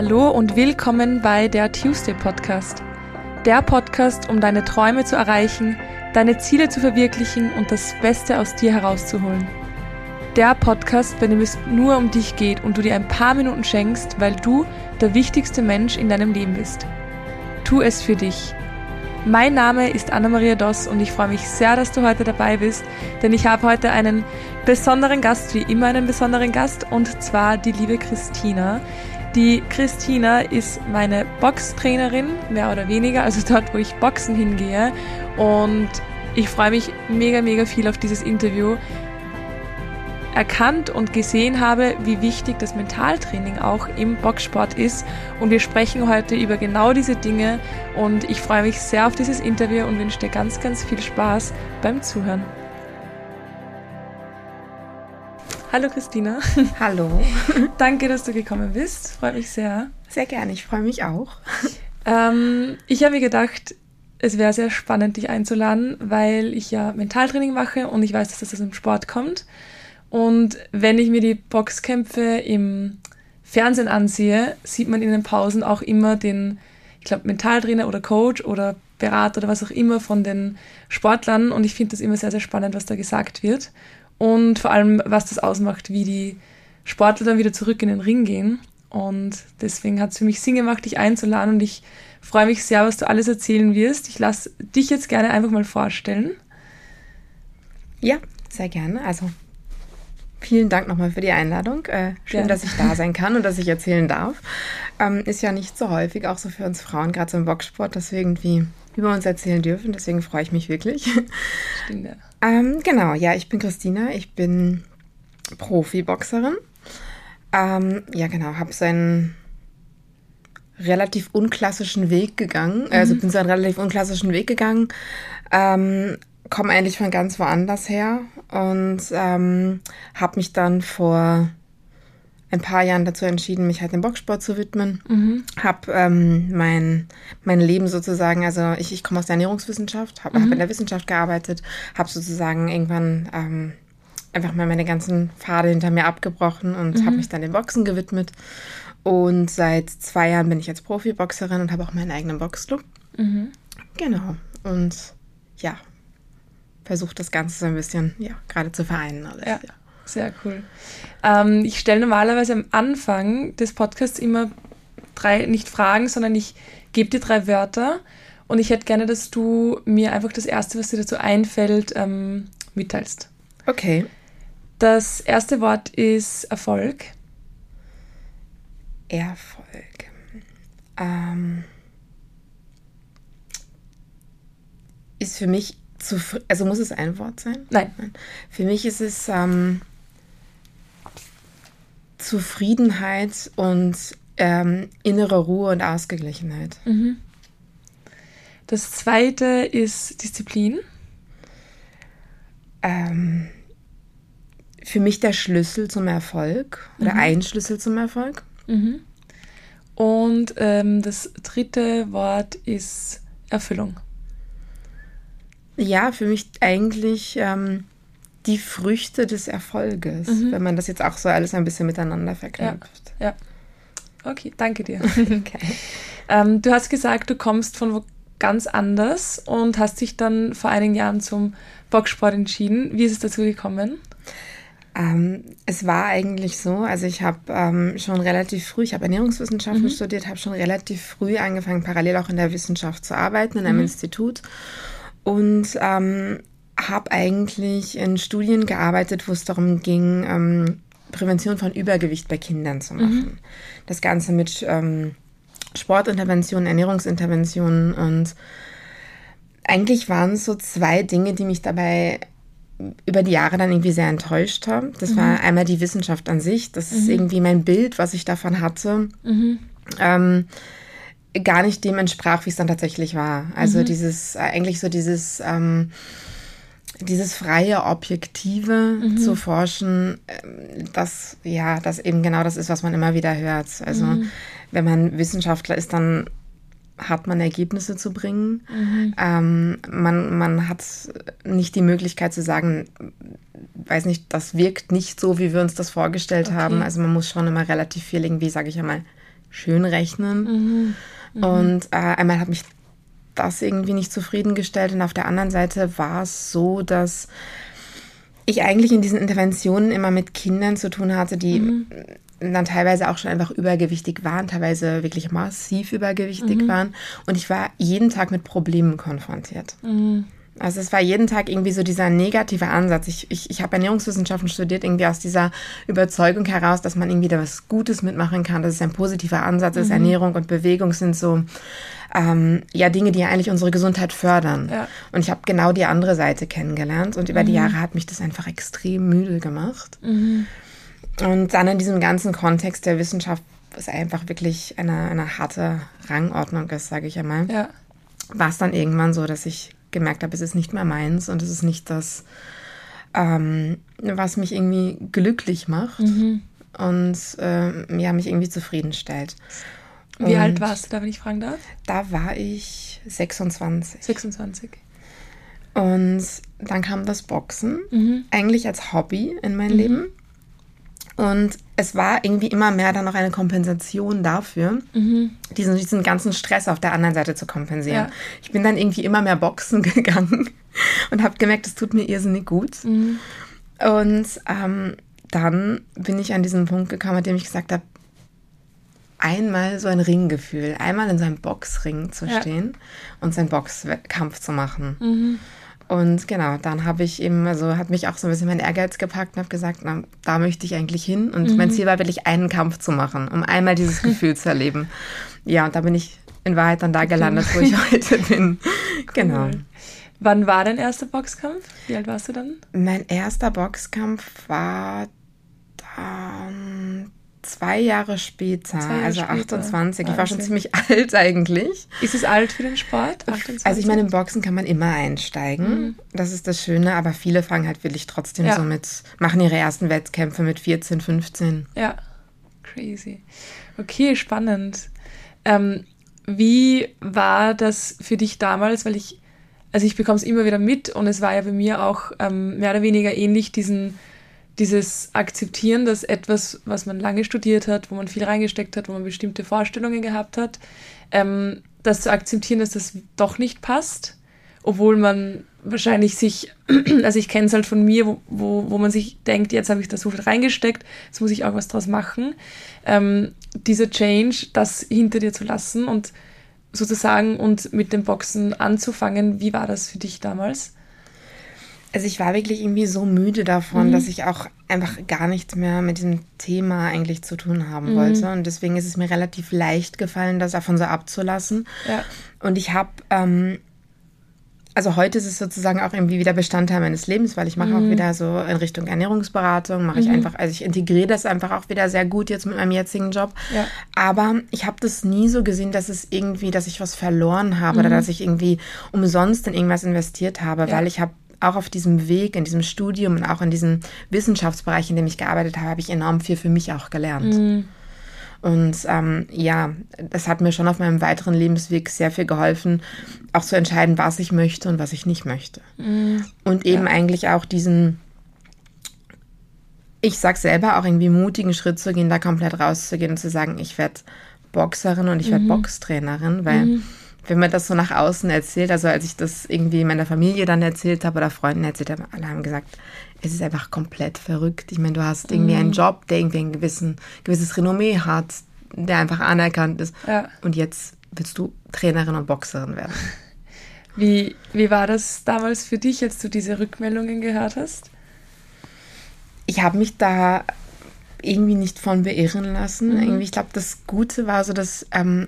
Hallo und willkommen bei der Tuesday Podcast. Der Podcast, um deine Träume zu erreichen, deine Ziele zu verwirklichen und das Beste aus dir herauszuholen. Der Podcast, bei dem es nur um dich geht und du dir ein paar Minuten schenkst, weil du der wichtigste Mensch in deinem Leben bist. Tu es für dich. Mein Name ist Anna-Maria Doss und ich freue mich sehr, dass du heute dabei bist, denn ich habe heute einen besonderen Gast, wie immer einen besonderen Gast, und zwar die liebe Christina. Die Christina ist meine Boxtrainerin, mehr oder weniger, also dort, wo ich Boxen hingehe. Und ich freue mich mega, mega viel auf dieses Interview. Erkannt und gesehen habe, wie wichtig das Mentaltraining auch im Boxsport ist. Und wir sprechen heute über genau diese Dinge. Und ich freue mich sehr auf dieses Interview und wünsche dir ganz, ganz viel Spaß beim Zuhören. Hallo Christina. Hallo. Danke, dass du gekommen bist. Freut mich sehr. Sehr gerne, ich freue mich auch. Ähm, ich habe mir gedacht, es wäre sehr spannend, dich einzuladen, weil ich ja Mentaltraining mache und ich weiß, dass das aus dem Sport kommt. Und wenn ich mir die Boxkämpfe im Fernsehen ansehe, sieht man in den Pausen auch immer den, ich glaube, Mentaltrainer oder Coach oder Berater oder was auch immer von den Sportlern. Und ich finde das immer sehr, sehr spannend, was da gesagt wird und vor allem, was das ausmacht, wie die Sportler dann wieder zurück in den Ring gehen. Und deswegen hat es für mich Sinn gemacht, dich einzuladen und ich freue mich sehr, was du alles erzählen wirst. Ich lasse dich jetzt gerne einfach mal vorstellen. Ja, sehr gerne. Also vielen Dank nochmal für die Einladung. Äh, schön, gerne. dass ich da sein kann und dass ich erzählen darf. Ähm, ist ja nicht so häufig, auch so für uns Frauen, gerade so im Boxsport, dass wir irgendwie über uns erzählen dürfen. Deswegen freue ich mich wirklich. Stimmt, ja. Ähm, genau, ja, ich bin Christina, ich bin Profiboxerin. Ähm, ja, genau, habe so einen relativ unklassischen Weg gegangen, mhm. also bin so einen relativ unklassischen Weg gegangen, ähm, komme eigentlich von ganz woanders her und ähm, habe mich dann vor ein paar Jahren dazu entschieden, mich halt dem Boxsport zu widmen. Mhm. Habe ähm, mein, mein Leben sozusagen, also ich, ich komme aus der Ernährungswissenschaft, habe mhm. hab in der Wissenschaft gearbeitet, habe sozusagen irgendwann ähm, einfach mal meine ganzen Pfade hinter mir abgebrochen und mhm. habe mich dann dem Boxen gewidmet. Und seit zwei Jahren bin ich jetzt Profiboxerin und habe auch meinen eigenen Boxclub. Mhm. Genau. Und ja, versuche das Ganze so ein bisschen, ja, gerade zu vereinen alles. Ja. ja. Sehr cool. Ähm, ich stelle normalerweise am Anfang des Podcasts immer drei, nicht Fragen, sondern ich gebe dir drei Wörter und ich hätte gerne, dass du mir einfach das Erste, was dir dazu einfällt, ähm, mitteilst. Okay. Das erste Wort ist Erfolg. Erfolg. Ähm, ist für mich zu, also muss es ein Wort sein? Nein. Für mich ist es ähm, Zufriedenheit und ähm, innere Ruhe und Ausgeglichenheit. Mhm. Das zweite ist Disziplin. Ähm, für mich der Schlüssel zum Erfolg oder mhm. ein Schlüssel zum Erfolg. Mhm. Und ähm, das dritte Wort ist Erfüllung. Ja, für mich eigentlich ähm, die Früchte des Erfolges, mhm. wenn man das jetzt auch so alles ein bisschen miteinander verknüpft. Ja, ja. okay, danke dir. okay. ähm, du hast gesagt, du kommst von wo ganz anders und hast dich dann vor einigen Jahren zum Boxsport entschieden. Wie ist es dazu gekommen? Ähm, es war eigentlich so, also ich habe ähm, schon relativ früh, ich habe Ernährungswissenschaften mhm. studiert, habe schon relativ früh angefangen, parallel auch in der Wissenschaft zu arbeiten, in einem mhm. Institut. Und ähm, habe eigentlich in Studien gearbeitet, wo es darum ging, ähm, Prävention von Übergewicht bei Kindern zu machen. Mhm. Das Ganze mit ähm, Sportinterventionen, Ernährungsinterventionen und eigentlich waren es so zwei Dinge, die mich dabei über die Jahre dann irgendwie sehr enttäuscht haben. Das mhm. war einmal die Wissenschaft an sich. Das mhm. ist irgendwie mein Bild, was ich davon hatte. Mhm. Ähm, gar nicht dem entsprach, wie es dann tatsächlich war. Also mhm. dieses, eigentlich so dieses ähm, dieses freie, objektive mhm. zu forschen, ähm, das, ja, das eben genau das ist, was man immer wieder hört. Also, mhm. wenn man Wissenschaftler ist, dann hat man Ergebnisse zu bringen. Mhm. Ähm, man, man hat nicht die Möglichkeit zu sagen, weiß nicht, das wirkt nicht so, wie wir uns das vorgestellt okay. haben. Also man muss schon immer relativ viel irgendwie, sage ich einmal, schön rechnen. Mhm. Mhm. Und äh, einmal hat mich das irgendwie nicht zufriedengestellt. Und auf der anderen Seite war es so, dass ich eigentlich in diesen Interventionen immer mit Kindern zu tun hatte, die mhm. dann teilweise auch schon einfach übergewichtig waren, teilweise wirklich massiv übergewichtig mhm. waren. Und ich war jeden Tag mit Problemen konfrontiert. Mhm. Also es war jeden Tag irgendwie so dieser negative Ansatz. Ich, ich, ich habe Ernährungswissenschaften studiert, irgendwie aus dieser Überzeugung heraus, dass man irgendwie da was Gutes mitmachen kann, dass es ein positiver Ansatz ist. Mhm. Ernährung und Bewegung sind so ähm, ja Dinge, die eigentlich unsere Gesundheit fördern. Ja. Und ich habe genau die andere Seite kennengelernt und über mhm. die Jahre hat mich das einfach extrem müde gemacht. Mhm. Und dann in diesem ganzen Kontext der Wissenschaft, was einfach wirklich eine, eine harte Rangordnung ist, sage ich einmal, ja. war es dann irgendwann so, dass ich gemerkt habe, es ist nicht mehr meins und es ist nicht das, ähm, was mich irgendwie glücklich macht mhm. und äh, ja, mich irgendwie zufriedenstellt. Wie und alt warst du da, wenn ich fragen darf? Da war ich 26. 26. Und dann kam das Boxen, mhm. eigentlich als Hobby in mein mhm. Leben. Und es war irgendwie immer mehr dann noch eine Kompensation dafür, mhm. diesen, diesen ganzen Stress auf der anderen Seite zu kompensieren. Ja. Ich bin dann irgendwie immer mehr boxen gegangen und habe gemerkt, es tut mir irrsinnig gut. Mhm. Und ähm, dann bin ich an diesen Punkt gekommen, an dem ich gesagt habe, einmal so ein Ringgefühl, einmal in seinem Boxring zu stehen ja. und seinen Boxkampf zu machen. Mhm. Und genau, dann habe ich eben, also hat mich auch so ein bisschen mein Ehrgeiz gepackt und habe gesagt, na, da möchte ich eigentlich hin. Und mhm. mein Ziel war wirklich, einen Kampf zu machen, um einmal dieses Gefühl zu erleben. Ja, und da bin ich in Wahrheit dann da gelandet, wo ich heute bin. Cool. Genau. Wann war dein erster Boxkampf? Wie alt warst du dann? Mein erster Boxkampf war zwei Jahre später, zwei Jahre also später. 28. Wahnsinn. Ich war schon ziemlich alt eigentlich. Ist es alt für den Sport? 28? Also ich meine, im Boxen kann man immer einsteigen. Mhm. Das ist das Schöne, aber viele fangen halt wirklich trotzdem ja. so mit, machen ihre ersten Wettkämpfe mit 14, 15. Ja, crazy. Okay, spannend. Ähm, wie war das für dich damals? Weil ich, also ich bekomme es immer wieder mit und es war ja bei mir auch ähm, mehr oder weniger ähnlich, diesen dieses Akzeptieren, dass etwas, was man lange studiert hat, wo man viel reingesteckt hat, wo man bestimmte Vorstellungen gehabt hat, ähm, das zu akzeptieren, dass das doch nicht passt, obwohl man wahrscheinlich sich, also ich kenne es halt von mir, wo, wo, wo man sich denkt, jetzt habe ich da so viel reingesteckt, jetzt muss ich auch was draus machen. Ähm, dieser Change, das hinter dir zu lassen und sozusagen und mit dem Boxen anzufangen, wie war das für dich damals? Also ich war wirklich irgendwie so müde davon, mhm. dass ich auch einfach gar nichts mehr mit diesem Thema eigentlich zu tun haben mhm. wollte. Und deswegen ist es mir relativ leicht gefallen, das davon so abzulassen. Ja. Und ich habe, ähm, also heute ist es sozusagen auch irgendwie wieder Bestandteil meines Lebens, weil ich mache mhm. auch wieder so in Richtung Ernährungsberatung, mache ich mhm. einfach, also ich integriere das einfach auch wieder sehr gut jetzt mit meinem jetzigen Job. Ja. Aber ich habe das nie so gesehen, dass es irgendwie, dass ich was verloren habe oder mhm. dass ich irgendwie umsonst in irgendwas investiert habe, weil ich habe auch auf diesem Weg, in diesem Studium und auch in diesem Wissenschaftsbereich, in dem ich gearbeitet habe, habe ich enorm viel für mich auch gelernt. Mhm. Und ähm, ja, das hat mir schon auf meinem weiteren Lebensweg sehr viel geholfen, auch zu entscheiden, was ich möchte und was ich nicht möchte. Mhm. Und eben ja. eigentlich auch diesen, ich sag selber, auch irgendwie mutigen Schritt zu gehen, da komplett rauszugehen und zu sagen, ich werde Boxerin und ich werde mhm. Boxtrainerin, weil mhm wenn man das so nach außen erzählt, also als ich das irgendwie meiner Familie dann erzählt habe oder Freunden erzählt habe, alle haben gesagt, es ist einfach komplett verrückt. Ich meine, du hast irgendwie mhm. einen Job, der irgendwie ein gewissen, gewisses Renommee hat, der einfach anerkannt ist. Ja. Und jetzt willst du Trainerin und Boxerin werden. Wie, wie war das damals für dich, als du diese Rückmeldungen gehört hast? Ich habe mich da irgendwie nicht von beirren lassen. Mhm. Irgendwie, ich glaube, das Gute war so, dass ähm,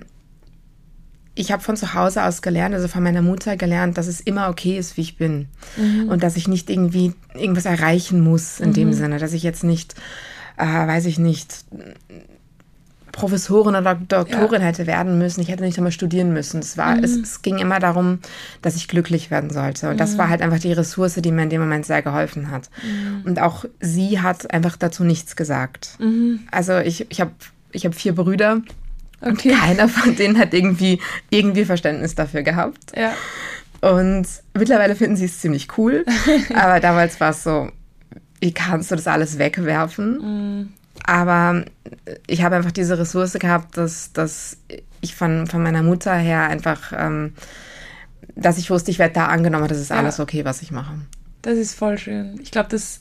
ich habe von zu Hause aus gelernt, also von meiner Mutter gelernt, dass es immer okay ist, wie ich bin. Mhm. Und dass ich nicht irgendwie irgendwas erreichen muss in mhm. dem Sinne, dass ich jetzt nicht, äh, weiß ich nicht, Professorin oder Doktorin ja. hätte werden müssen. Ich hätte nicht einmal studieren müssen. Es, war, mhm. es, es, ging immer darum, dass ich glücklich werden sollte. Und das war mhm. halt einfach die Ressource, die mir in dem Moment sehr geholfen hat. Mhm. Und auch sie hat einfach dazu nichts gesagt. Mhm. Also ich, ich habe ich hab vier Brüder. Okay. Und keiner von denen hat irgendwie, irgendwie Verständnis dafür gehabt. Ja. Und mittlerweile finden sie es ziemlich cool. aber damals war es so, wie kannst du das alles wegwerfen? Mm. aber ich habe einfach diese Ressource gehabt, dass, dass ich von, von meiner Mutter her einfach, ähm, dass ich wusste, ich werde da angenommen, das ist ja. alles okay, was ich mache. Das ist voll schön. Ich glaube, das,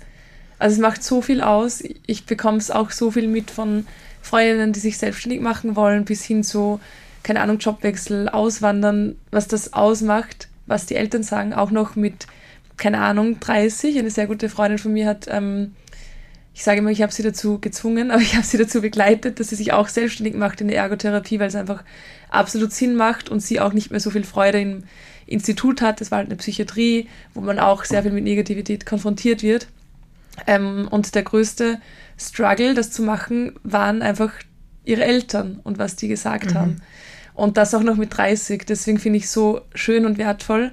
also es macht so viel aus. Ich bekomme es auch so viel mit von Freundinnen, die sich selbstständig machen wollen, bis hin zu, keine Ahnung, Jobwechsel, Auswandern, was das ausmacht, was die Eltern sagen, auch noch mit, keine Ahnung, 30. Eine sehr gute Freundin von mir hat ähm, ich sage immer, ich habe sie dazu gezwungen, aber ich habe sie dazu begleitet, dass sie sich auch selbstständig macht in der Ergotherapie, weil es einfach absolut Sinn macht und sie auch nicht mehr so viel Freude im Institut hat. Das war halt eine Psychiatrie, wo man auch sehr viel mit Negativität konfrontiert wird. Ähm, und der größte Struggle, das zu machen, waren einfach ihre Eltern und was die gesagt mhm. haben. Und das auch noch mit 30. Deswegen finde ich so schön und wertvoll,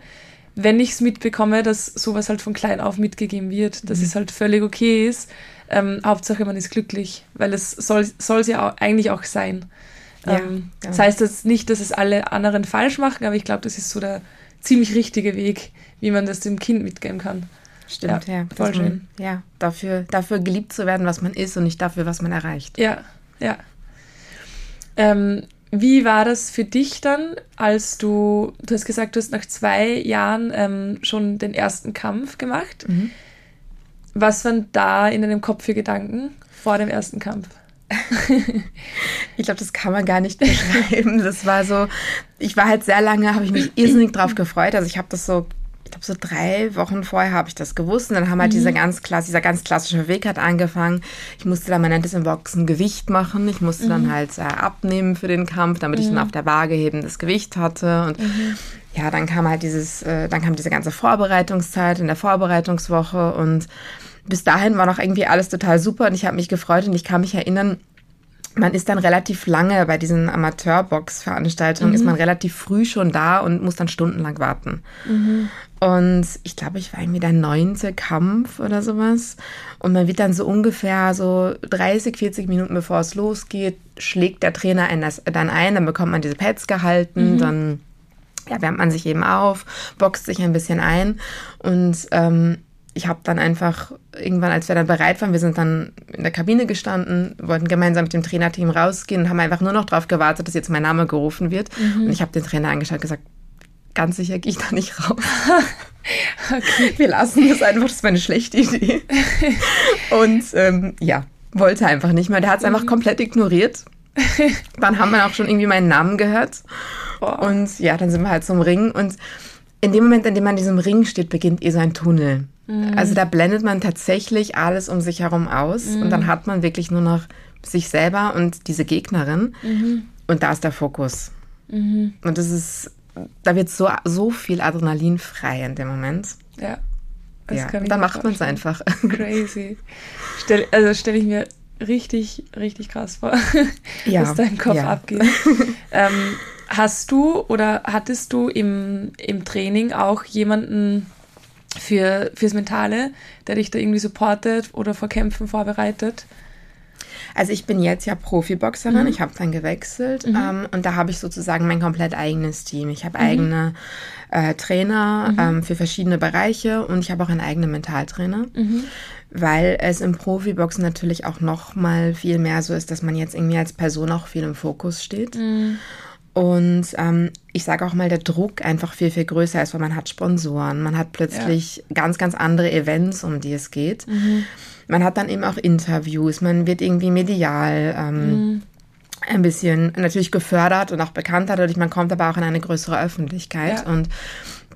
wenn ich es mitbekomme, dass sowas halt von klein auf mitgegeben wird, dass mhm. es halt völlig okay ist ähm, Hauptsache, man ist glücklich, weil es soll es ja auch, eigentlich auch sein. Ja, ähm, ja. Das heißt jetzt nicht, dass es alle anderen falsch machen, aber ich glaube, das ist so der ziemlich richtige Weg, wie man das dem Kind mitgeben kann. Stimmt, ja. ja voll schön. Man, ja, dafür, dafür geliebt zu werden, was man ist und nicht dafür, was man erreicht. Ja, ja. Ähm, wie war das für dich dann, als du, du hast gesagt, du hast nach zwei Jahren ähm, schon den ersten Kampf gemacht. Mhm. Was waren da in deinem Kopf für Gedanken vor dem ersten Kampf? ich glaube, das kann man gar nicht beschreiben. Das war so, ich war halt sehr lange, habe ich mich irrsinnig drauf gefreut. Also ich habe das so, ich glaube so drei Wochen vorher habe ich das gewusst. Und dann haben halt mhm. dieser, ganz klass, dieser ganz klassische Weg hat angefangen. Ich musste dann, man nennt es im Boxen, Gewicht machen. Ich musste mhm. dann halt äh, abnehmen für den Kampf, damit mhm. ich dann mhm. auf der Waage eben das Gewicht hatte. Und mhm. ja, dann kam halt dieses, äh, dann kam diese ganze Vorbereitungszeit in der Vorbereitungswoche und bis dahin war noch irgendwie alles total super und ich habe mich gefreut und ich kann mich erinnern, man ist dann relativ lange bei diesen Amateurbox-Veranstaltungen, mhm. ist man relativ früh schon da und muss dann stundenlang warten. Mhm. Und ich glaube, ich war irgendwie der neunte Kampf oder sowas. Und man wird dann so ungefähr so 30, 40 Minuten bevor es losgeht, schlägt der Trainer einen das dann ein, dann bekommt man diese Pads gehalten, mhm. dann ja, wärmt man sich eben auf, boxt sich ein bisschen ein. Und ähm, ich habe dann einfach irgendwann, als wir dann bereit waren, wir sind dann in der Kabine gestanden, wollten gemeinsam mit dem Trainerteam rausgehen und haben einfach nur noch darauf gewartet, dass jetzt mein Name gerufen wird. Mhm. Und ich habe den Trainer angeschaut und gesagt, ganz sicher gehe ich da nicht raus. okay. Wir lassen das einfach, das war eine schlechte Idee. und ähm, ja, wollte einfach nicht mehr. Der hat es mhm. einfach komplett ignoriert. Dann haben wir auch schon irgendwie meinen Namen gehört. Oh. Und ja, dann sind wir halt zum Ring. Und in dem Moment, in dem man in diesem Ring steht, beginnt eh so ein Tunnel. Mhm. Also da blendet man tatsächlich alles um sich herum aus mhm. und dann hat man wirklich nur noch sich selber und diese Gegnerin mhm. und da ist der Fokus. Mhm. Und das ist, da wird so, so viel Adrenalin frei in dem Moment. Ja. Das ja, da macht man es einfach. Crazy. Stell, also stelle ich mir richtig, richtig krass vor, ja, was da im Kopf ja. abgeht. ähm, hast du oder hattest du im, im Training auch jemanden, für, fürs Mentale, der dich da irgendwie supportet oder vor Kämpfen vorbereitet? Also ich bin jetzt ja Profiboxerin, mhm. ich habe dann gewechselt mhm. ähm, und da habe ich sozusagen mein komplett eigenes Team. Ich habe mhm. eigene äh, Trainer mhm. ähm, für verschiedene Bereiche und ich habe auch einen eigenen Mentaltrainer, mhm. weil es im Profiboxen natürlich auch noch mal viel mehr so ist, dass man jetzt irgendwie als Person auch viel im Fokus steht. Mhm. Und ähm, ich sage auch mal, der Druck einfach viel, viel größer ist, weil man hat Sponsoren, man hat plötzlich ja. ganz, ganz andere Events, um die es geht. Mhm. Man hat dann eben auch Interviews, man wird irgendwie medial ähm, mhm. ein bisschen natürlich gefördert und auch bekannter, dadurch man kommt aber auch in eine größere Öffentlichkeit. Ja. Und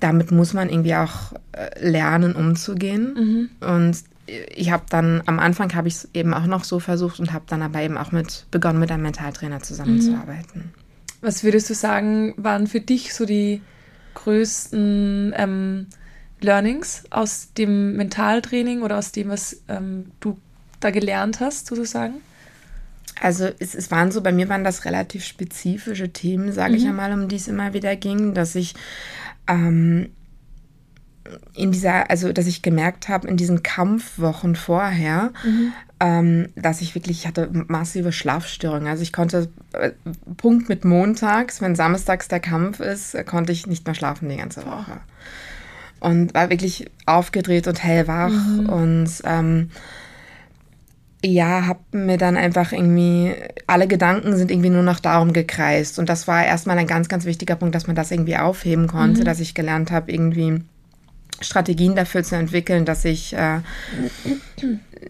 damit muss man irgendwie auch äh, lernen, umzugehen. Mhm. Und ich habe dann am Anfang habe ich es eben auch noch so versucht und habe dann aber eben auch mit begonnen mit einem Mentaltrainer zusammenzuarbeiten. Was würdest du sagen, waren für dich so die größten ähm, Learnings aus dem Mentaltraining oder aus dem, was ähm, du da gelernt hast, sozusagen? Also es, es, waren so, bei mir waren das relativ spezifische Themen, sage mhm. ich einmal, um die es immer wieder ging, dass ich ähm, in dieser, also dass ich gemerkt habe, in diesen Kampfwochen vorher, mhm ähm, dass ich wirklich, ich hatte massive Schlafstörungen. Also ich konnte, äh, Punkt mit montags, wenn samstags der Kampf ist, äh, konnte ich nicht mehr schlafen die ganze Woche. Und war wirklich aufgedreht und hellwach. Mhm. Und ähm, ja, habe mir dann einfach irgendwie, alle Gedanken sind irgendwie nur noch darum gekreist. Und das war erstmal ein ganz, ganz wichtiger Punkt, dass man das irgendwie aufheben konnte, mhm. dass ich gelernt habe, irgendwie Strategien dafür zu entwickeln, dass ich, äh,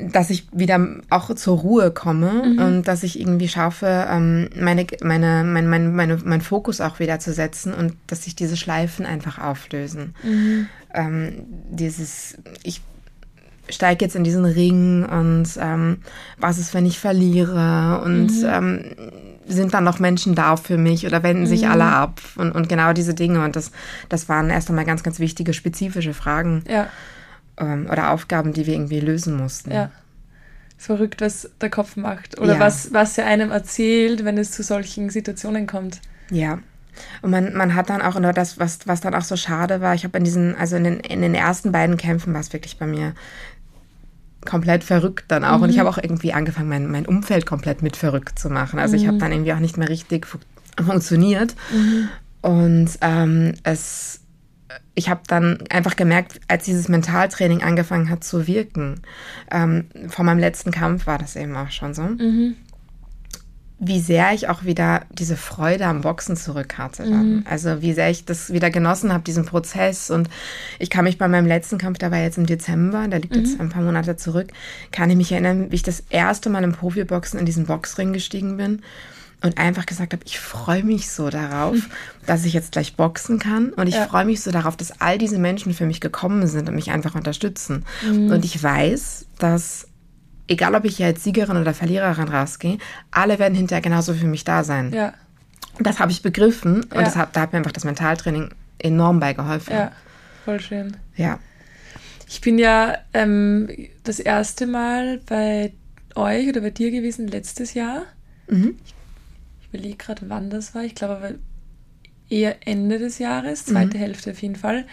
dass ich wieder auch zur Ruhe komme mhm. und dass ich irgendwie schaffe, ähm, meine, meine, mein, mein, meine, mein Fokus auch wieder zu setzen und dass sich diese Schleifen einfach auflösen. Mhm. Ähm, dieses, ich steige jetzt in diesen Ring und ähm, was ist, wenn ich verliere und mhm. Sind dann noch Menschen da für mich oder wenden sich mhm. alle ab und, und genau diese Dinge und das, das waren erst einmal ganz, ganz wichtige, spezifische Fragen ja. ähm, oder Aufgaben, die wir irgendwie lösen mussten. Ja. Verrückt, was der Kopf macht oder ja. was, was er einem erzählt, wenn es zu solchen Situationen kommt. Ja, und man, man hat dann auch, oder das, was, was dann auch so schade war, ich habe in diesen, also in den, in den ersten beiden Kämpfen war es wirklich bei mir komplett verrückt dann auch. Mhm. Und ich mhm. habe auch irgendwie angefangen, mein, mein Umfeld komplett mit verrückt zu machen. Also mhm. ich habe dann irgendwie auch nicht mehr richtig fu funktioniert. Mhm. Und ähm, es, ich habe dann einfach gemerkt, als dieses Mentaltraining angefangen hat zu wirken, ähm, vor meinem letzten Kampf war das eben auch schon so. Wie sehr ich auch wieder diese Freude am Boxen zurück hatte. Mhm. Also wie sehr ich das wieder genossen habe, diesen Prozess. Und ich kann mich bei meinem letzten Kampf, der war jetzt im Dezember, der liegt mhm. jetzt ein paar Monate zurück, kann ich mich erinnern, wie ich das erste Mal im Profiboxen in diesen Boxring gestiegen bin und einfach gesagt habe, ich freue mich so darauf, mhm. dass ich jetzt gleich boxen kann und ich ja. freue mich so darauf, dass all diese Menschen für mich gekommen sind und mich einfach unterstützen. Mhm. Und ich weiß, dass egal ob ich hier als Siegerin oder Verliererin rausgehe, alle werden hinterher genauso für mich da sein. Ja. Das habe ich begriffen und ja. das hab, da hat mir einfach das Mentaltraining enorm beigeholfen. Ja, voll schön. Ja. Ich bin ja ähm, das erste Mal bei euch oder bei dir gewesen letztes Jahr. Mhm. Ich, ich überlege gerade, wann das war. Ich glaube aber eher Ende des Jahres, zweite mhm. Hälfte auf jeden Fall.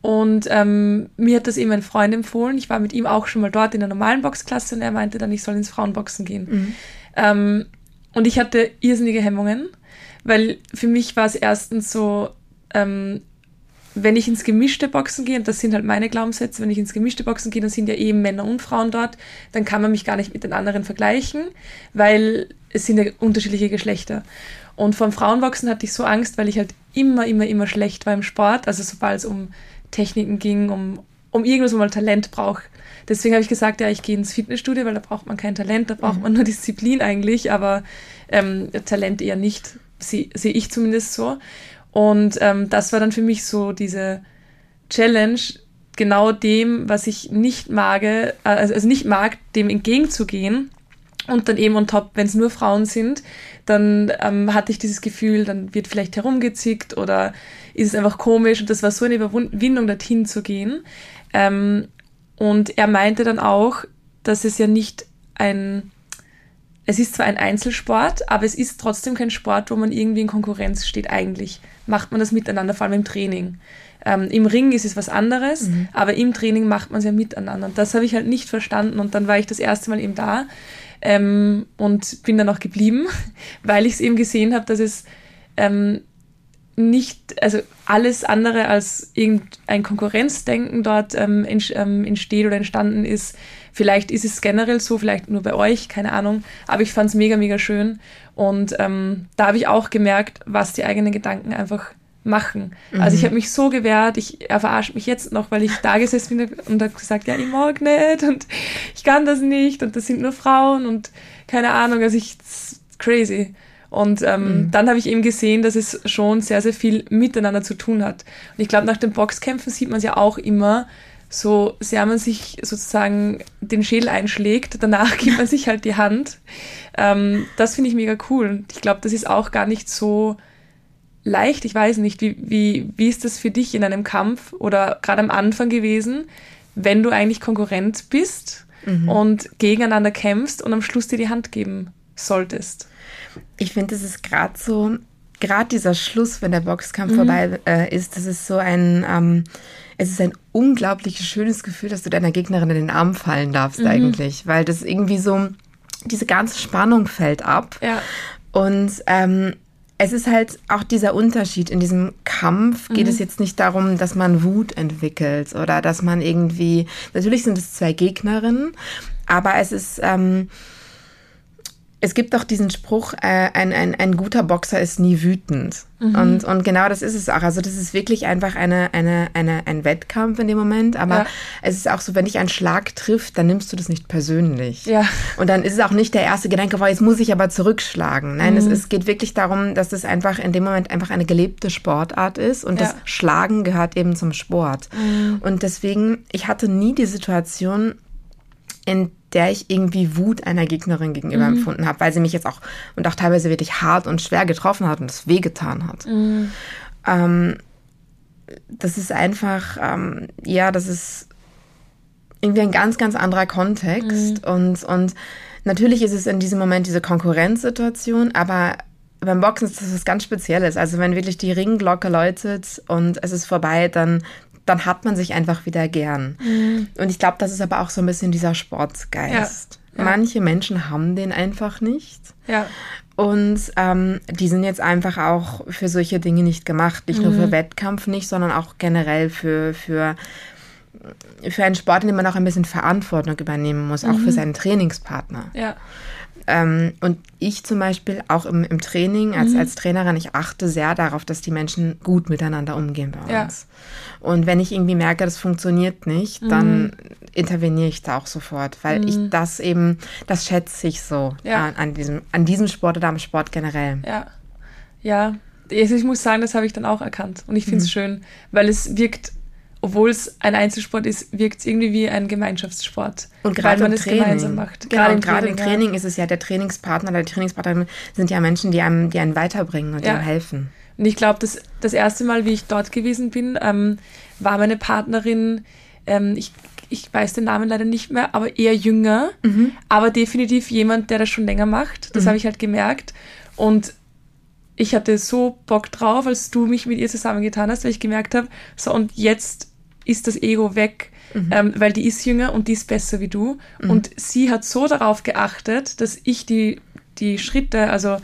Und ähm, mir hat das eben ein Freund empfohlen. Ich war mit ihm auch schon mal dort in der normalen Boxklasse und er meinte dann, ich soll ins Frauenboxen gehen. Mhm. Ähm, und ich hatte irrsinnige Hemmungen, weil für mich war es erstens so, ähm, wenn ich ins gemischte Boxen gehe, und das sind halt meine Glaubenssätze, wenn ich ins gemischte Boxen gehe, dann sind ja eben Männer und Frauen dort, dann kann man mich gar nicht mit den anderen vergleichen, weil es sind ja unterschiedliche Geschlechter. Und vom Frauenboxen hatte ich so Angst, weil ich halt immer, immer, immer schlecht war im Sport. Also sobald es um Techniken ging, um, um irgendwas, wo man Talent braucht. Deswegen habe ich gesagt, ja, ich gehe ins Fitnessstudio, weil da braucht man kein Talent, da braucht mhm. man nur Disziplin eigentlich, aber ähm, Talent eher nicht, sehe seh ich zumindest so. Und ähm, das war dann für mich so diese Challenge, genau dem, was ich nicht mag, also, also nicht mag, dem entgegenzugehen. Und dann eben on top, wenn es nur Frauen sind, dann ähm, hatte ich dieses Gefühl, dann wird vielleicht herumgezickt oder ist es einfach komisch und das war so eine Überwindung, dorthin zu gehen. Ähm, und er meinte dann auch, dass es ja nicht ein, es ist zwar ein Einzelsport, aber es ist trotzdem kein Sport, wo man irgendwie in Konkurrenz steht. Eigentlich macht man das miteinander, vor allem im Training. Ähm, Im Ring ist es was anderes, mhm. aber im Training macht man es ja miteinander. Und das habe ich halt nicht verstanden. Und dann war ich das erste Mal eben da ähm, und bin dann auch geblieben, weil ich es eben gesehen habe, dass es ähm, nicht, also alles andere als irgendein Konkurrenzdenken dort ähm, ähm, entsteht oder entstanden ist. Vielleicht ist es generell so, vielleicht nur bei euch, keine Ahnung. Aber ich fand es mega, mega schön. Und ähm, da habe ich auch gemerkt, was die eigenen Gedanken einfach machen. Mhm. Also ich habe mich so gewehrt, ich, er verarscht mich jetzt noch, weil ich da gesessen bin und habe gesagt, ja, ich mag nicht und ich kann das nicht und das sind nur Frauen und keine Ahnung, also ich, crazy. Und ähm, mhm. dann habe ich eben gesehen, dass es schon sehr, sehr viel miteinander zu tun hat. Und ich glaube, nach den Boxkämpfen sieht man es ja auch immer, so sehr man sich sozusagen den Schädel einschlägt, danach gibt man sich halt die Hand. Ähm, das finde ich mega cool. Und ich glaube, das ist auch gar nicht so leicht. Ich weiß nicht, wie, wie, wie ist das für dich in einem Kampf oder gerade am Anfang gewesen, wenn du eigentlich Konkurrent bist mhm. und gegeneinander kämpfst und am Schluss dir die Hand geben solltest? Ich finde, es ist gerade so, gerade dieser Schluss, wenn der Boxkampf mhm. vorbei äh, ist, das ist so ein, ähm, es ist ein unglaublich schönes Gefühl, dass du deiner Gegnerin in den Arm fallen darfst mhm. eigentlich, weil das irgendwie so, diese ganze Spannung fällt ab. Ja. Und ähm, es ist halt auch dieser Unterschied. In diesem Kampf geht mhm. es jetzt nicht darum, dass man Wut entwickelt oder dass man irgendwie, natürlich sind es zwei Gegnerinnen, aber es ist, ähm, es gibt doch diesen Spruch, äh, ein, ein, ein guter Boxer ist nie wütend. Mhm. Und, und genau das ist es auch. Also das ist wirklich einfach eine, eine, eine, ein Wettkampf in dem Moment. Aber ja. es ist auch so, wenn dich ein Schlag trifft, dann nimmst du das nicht persönlich. Ja. Und dann ist es auch nicht der erste Gedanke, boah, jetzt muss ich aber zurückschlagen. Nein, mhm. es, es geht wirklich darum, dass es einfach in dem Moment einfach eine gelebte Sportart ist. Und ja. das Schlagen gehört eben zum Sport. Mhm. Und deswegen, ich hatte nie die Situation, in der ich irgendwie Wut einer Gegnerin gegenüber mhm. empfunden habe, weil sie mich jetzt auch und auch teilweise wirklich hart und schwer getroffen hat und es wehgetan hat. Mhm. Ähm, das ist einfach, ähm, ja, das ist irgendwie ein ganz, ganz anderer Kontext mhm. und, und natürlich ist es in diesem Moment diese Konkurrenzsituation, aber beim Boxen ist das was ganz Spezielles. Also wenn wirklich die Ringglocke läutet und es ist vorbei, dann dann hat man sich einfach wieder gern. Mhm. Und ich glaube, das ist aber auch so ein bisschen dieser Sportsgeist. Ja. Ja. Manche Menschen haben den einfach nicht. Ja. Und ähm, die sind jetzt einfach auch für solche Dinge nicht gemacht. Nicht mhm. nur für mhm. Wettkampf nicht, sondern auch generell für, für, für einen Sport, in dem man auch ein bisschen Verantwortung übernehmen muss, mhm. auch für mhm. seinen Trainingspartner. Ja. Ähm, und ich zum Beispiel auch im, im Training als, mhm. als Trainerin, ich achte sehr darauf, dass die Menschen gut miteinander umgehen bei uns. Ja. Und wenn ich irgendwie merke, das funktioniert nicht, mhm. dann interveniere ich da auch sofort, weil mhm. ich das eben, das schätze ich so ja. an, an, diesem, an diesem Sport oder am Sport generell. Ja, ja. Ich muss sagen, das habe ich dann auch erkannt. Und ich finde es mhm. schön, weil es wirkt obwohl es ein Einzelsport ist, wirkt es irgendwie wie ein Gemeinschaftssport. Und gerade im Training. gemeinsam macht. Genau, gerade im, Training, im Training ja. ist es ja der Trainingspartner oder die Trainingspartnerin sind ja Menschen, die einem, die einen weiterbringen und ja. einem helfen. Und ich glaube, das, das erste Mal, wie ich dort gewesen bin, ähm, war meine Partnerin, ähm, ich, ich weiß den Namen leider nicht mehr, aber eher jünger, mhm. aber definitiv jemand, der das schon länger macht. Das mhm. habe ich halt gemerkt. Und ich hatte so Bock drauf, als du mich mit ihr zusammengetan hast, weil ich gemerkt habe, so und jetzt ist das Ego weg, mhm. ähm, weil die ist jünger und die ist besser wie du. Mhm. Und sie hat so darauf geachtet, dass ich die, die Schritte, also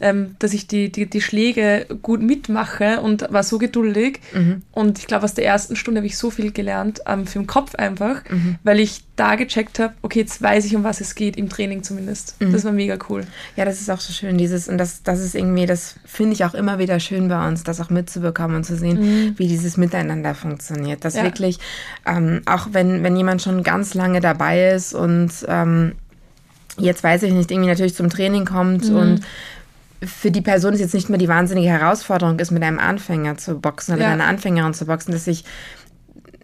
ähm, dass ich die, die, die Schläge gut mitmache und war so geduldig. Mhm. Und ich glaube, aus der ersten Stunde habe ich so viel gelernt, ähm, für den Kopf einfach, mhm. weil ich da gecheckt habe, okay, jetzt weiß ich, um was es geht, im Training zumindest. Mhm. Das war mega cool. Ja, das ist auch so schön, dieses, und das, das ist irgendwie, das finde ich auch immer wieder schön bei uns, das auch mitzubekommen und zu sehen, mhm. wie dieses Miteinander funktioniert. Dass ja. wirklich, ähm, auch wenn, wenn jemand schon ganz lange dabei ist und ähm, jetzt weiß ich nicht, irgendwie natürlich zum Training kommt mhm. und für die Person es jetzt nicht mehr die wahnsinnige Herausforderung ist, mit einem Anfänger zu boxen oder ja. mit einer Anfängerin zu boxen, dass sich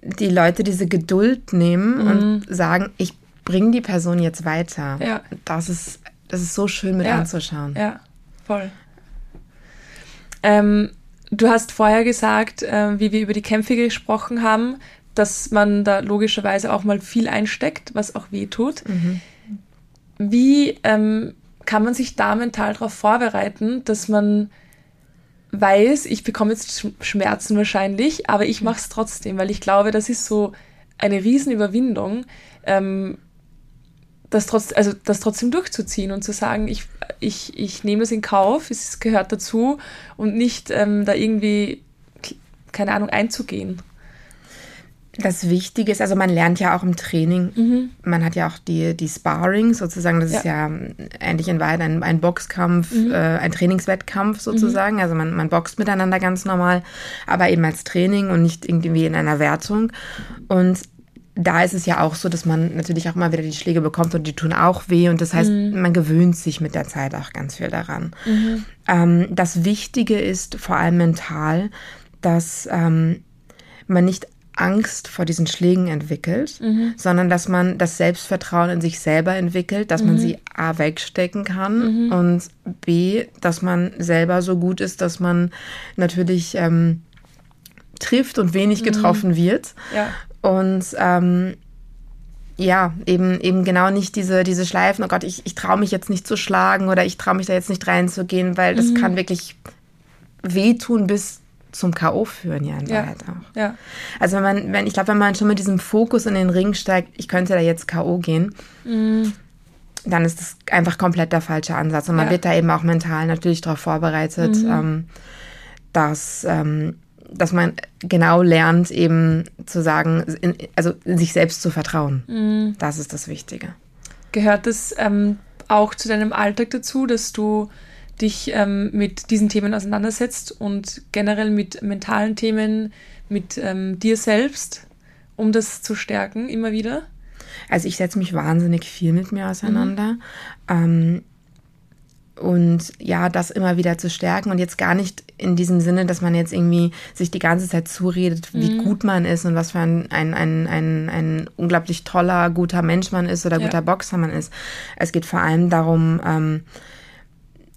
die Leute diese Geduld nehmen mhm. und sagen, ich bringe die Person jetzt weiter. Ja. Das ist, das ist so schön mit ja. anzuschauen. Ja, voll. Ähm, du hast vorher gesagt, äh, wie wir über die Kämpfe gesprochen haben, dass man da logischerweise auch mal viel einsteckt, was auch weh tut. Mhm. Wie ähm, kann man sich da mental darauf vorbereiten, dass man weiß, ich bekomme jetzt Schmerzen wahrscheinlich, aber ich mache es trotzdem, weil ich glaube, das ist so eine Riesenüberwindung, ähm, das, trotz, also das trotzdem durchzuziehen und zu sagen, ich, ich, ich nehme es in Kauf, es gehört dazu und nicht ähm, da irgendwie, keine Ahnung, einzugehen. Das Wichtige ist, also man lernt ja auch im Training, mhm. man hat ja auch die, die Sparring sozusagen, das ja. ist ja ähnlich in Wahrheit ein, ein Boxkampf, mhm. äh, ein Trainingswettkampf sozusagen. Mhm. Also man, man boxt miteinander ganz normal, aber eben als Training und nicht irgendwie in einer Wertung. Und da ist es ja auch so, dass man natürlich auch mal wieder die Schläge bekommt und die tun auch weh. Und das heißt, mhm. man gewöhnt sich mit der Zeit auch ganz viel daran. Mhm. Ähm, das Wichtige ist vor allem mental, dass ähm, man nicht Angst vor diesen Schlägen entwickelt, mhm. sondern dass man das Selbstvertrauen in sich selber entwickelt, dass mhm. man sie A wegstecken kann mhm. und B, dass man selber so gut ist, dass man natürlich ähm, trifft und wenig mhm. getroffen wird. Ja. Und ähm, ja, eben, eben genau nicht diese, diese Schleifen, oh Gott, ich, ich traue mich jetzt nicht zu schlagen oder ich traue mich da jetzt nicht reinzugehen, weil das mhm. kann wirklich wehtun bis zum K.O. führen ja in ja. Wahrheit auch. Ja. Also wenn man, wenn, ich glaube, wenn man schon mit diesem Fokus in den Ring steigt, ich könnte da jetzt K.O. gehen, mhm. dann ist das einfach komplett der falsche Ansatz. Und man ja. wird da eben auch mental natürlich darauf vorbereitet, mhm. ähm, dass, ähm, dass man genau lernt, eben zu sagen, in, also in sich selbst zu vertrauen. Mhm. Das ist das Wichtige. Gehört das ähm, auch zu deinem Alltag dazu, dass du dich ähm, mit diesen Themen auseinandersetzt und generell mit mentalen Themen, mit ähm, dir selbst, um das zu stärken immer wieder? Also ich setze mich wahnsinnig viel mit mir auseinander. Mhm. und ja, das immer wieder zu stärken und jetzt gar nicht in diesem Sinne, dass man jetzt irgendwie sich die ganze Zeit zuredet, wie mhm. gut man ist und was für ein, ein, ein, ein, ein unglaublich toller, guter Mensch man ist oder ja. guter Boxer man ist. Es geht vor allem darum, ähm,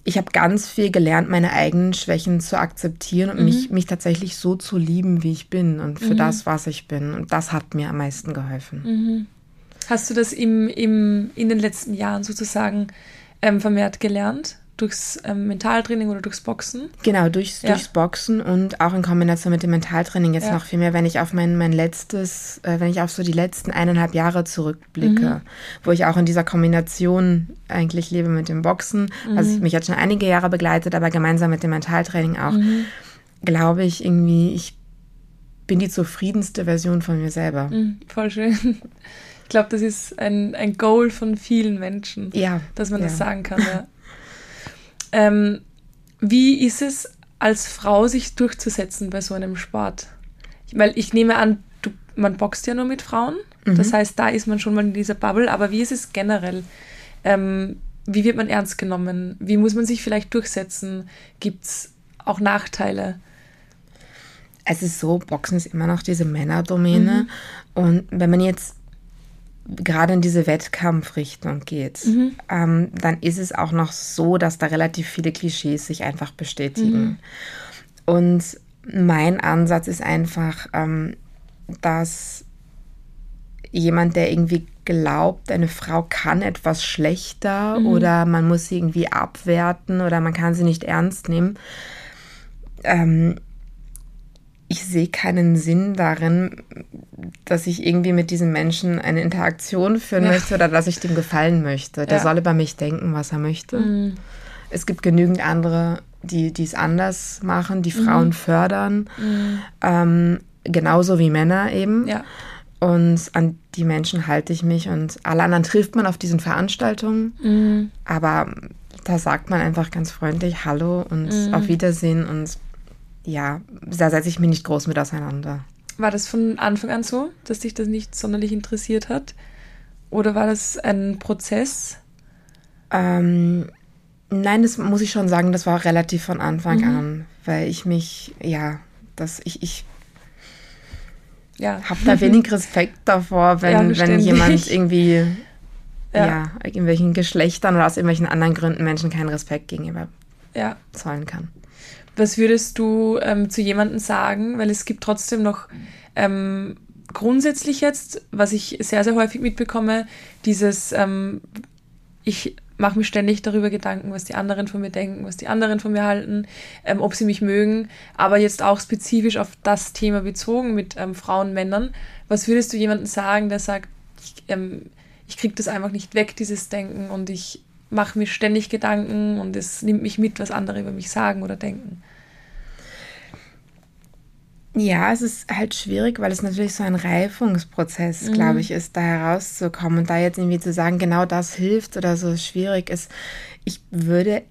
ich habe ganz viel gelernt, meine eigenen Schwächen zu akzeptieren und mhm. mich, mich tatsächlich so zu lieben, wie ich bin und für mhm. das, was ich bin. Und das hat mir am meisten geholfen. Mhm. Hast du das im, im, in den letzten Jahren sozusagen ähm, vermehrt gelernt? Durchs ähm, Mentaltraining oder durchs Boxen? Genau, durchs, ja. durchs Boxen und auch in Kombination mit dem Mentaltraining jetzt ja. noch viel mehr, wenn ich auf mein, mein letztes, äh, wenn ich auf so die letzten eineinhalb Jahre zurückblicke, mhm. wo ich auch in dieser Kombination eigentlich lebe mit dem Boxen, mhm. was mich jetzt schon einige Jahre begleitet, aber gemeinsam mit dem Mentaltraining auch, mhm. glaube ich irgendwie, ich bin die zufriedenste Version von mir selber. Mhm, voll schön. Ich glaube, das ist ein, ein Goal von vielen Menschen, ja, dass man das sagen kann. Ja. Ähm, wie ist es als Frau, sich durchzusetzen bei so einem Sport? Weil ich nehme an, du, man boxt ja nur mit Frauen. Mhm. Das heißt, da ist man schon mal in dieser Bubble. Aber wie ist es generell? Ähm, wie wird man ernst genommen? Wie muss man sich vielleicht durchsetzen? Gibt es auch Nachteile? Es ist so, Boxen ist immer noch diese Männerdomäne. Mhm. Und wenn man jetzt gerade in diese Wettkampfrichtung geht, mhm. ähm, dann ist es auch noch so, dass da relativ viele Klischees sich einfach bestätigen. Mhm. Und mein Ansatz ist einfach, ähm, dass jemand, der irgendwie glaubt, eine Frau kann etwas schlechter mhm. oder man muss sie irgendwie abwerten oder man kann sie nicht ernst nehmen, ähm, ich sehe keinen Sinn darin, dass ich irgendwie mit diesem Menschen eine Interaktion führen ja. möchte oder dass ich dem gefallen möchte. Der ja. soll über mich denken, was er möchte. Mhm. Es gibt genügend andere, die es anders machen, die Frauen mhm. fördern, mhm. Ähm, genauso wie Männer eben. Ja. Und an die Menschen halte ich mich und alle anderen trifft man auf diesen Veranstaltungen. Mhm. Aber da sagt man einfach ganz freundlich Hallo und mhm. auf Wiedersehen und ja, da setze ich mich nicht groß mit auseinander. War das von Anfang an so, dass dich das nicht sonderlich interessiert hat? Oder war das ein Prozess? Ähm, nein, das muss ich schon sagen, das war relativ von Anfang mhm. an, weil ich mich, ja, dass ich, ich ja. habe da wenig Respekt davor, wenn, ja, wenn jemand irgendwie ja. ja, irgendwelchen Geschlechtern oder aus irgendwelchen anderen Gründen Menschen keinen Respekt gegenüber ja. zollen kann. Was würdest du ähm, zu jemandem sagen? Weil es gibt trotzdem noch ähm, grundsätzlich jetzt, was ich sehr, sehr häufig mitbekomme, dieses, ähm, ich mache mir ständig darüber Gedanken, was die anderen von mir denken, was die anderen von mir halten, ähm, ob sie mich mögen, aber jetzt auch spezifisch auf das Thema bezogen mit ähm, Frauen, Männern. Was würdest du jemandem sagen, der sagt, ich, ähm, ich kriege das einfach nicht weg, dieses Denken und ich mache mir ständig Gedanken und es nimmt mich mit, was andere über mich sagen oder denken. Ja, es ist halt schwierig, weil es natürlich so ein Reifungsprozess, mhm. glaube ich, ist, da herauszukommen und da jetzt irgendwie zu sagen, genau das hilft oder so schwierig ist. Ich würde,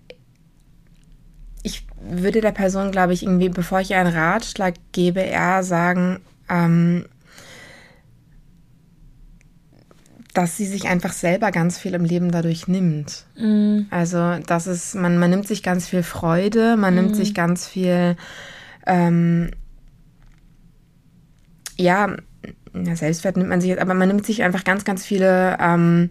ich würde der Person, glaube ich, irgendwie, bevor ich einen Ratschlag gebe, eher sagen, ähm, dass sie sich einfach selber ganz viel im Leben dadurch nimmt. Mhm. Also, das ist, man, man nimmt sich ganz viel Freude, man mhm. nimmt sich ganz viel, ähm, ja, Selbstwert nimmt man sich, aber man nimmt sich einfach ganz, ganz viele, ähm,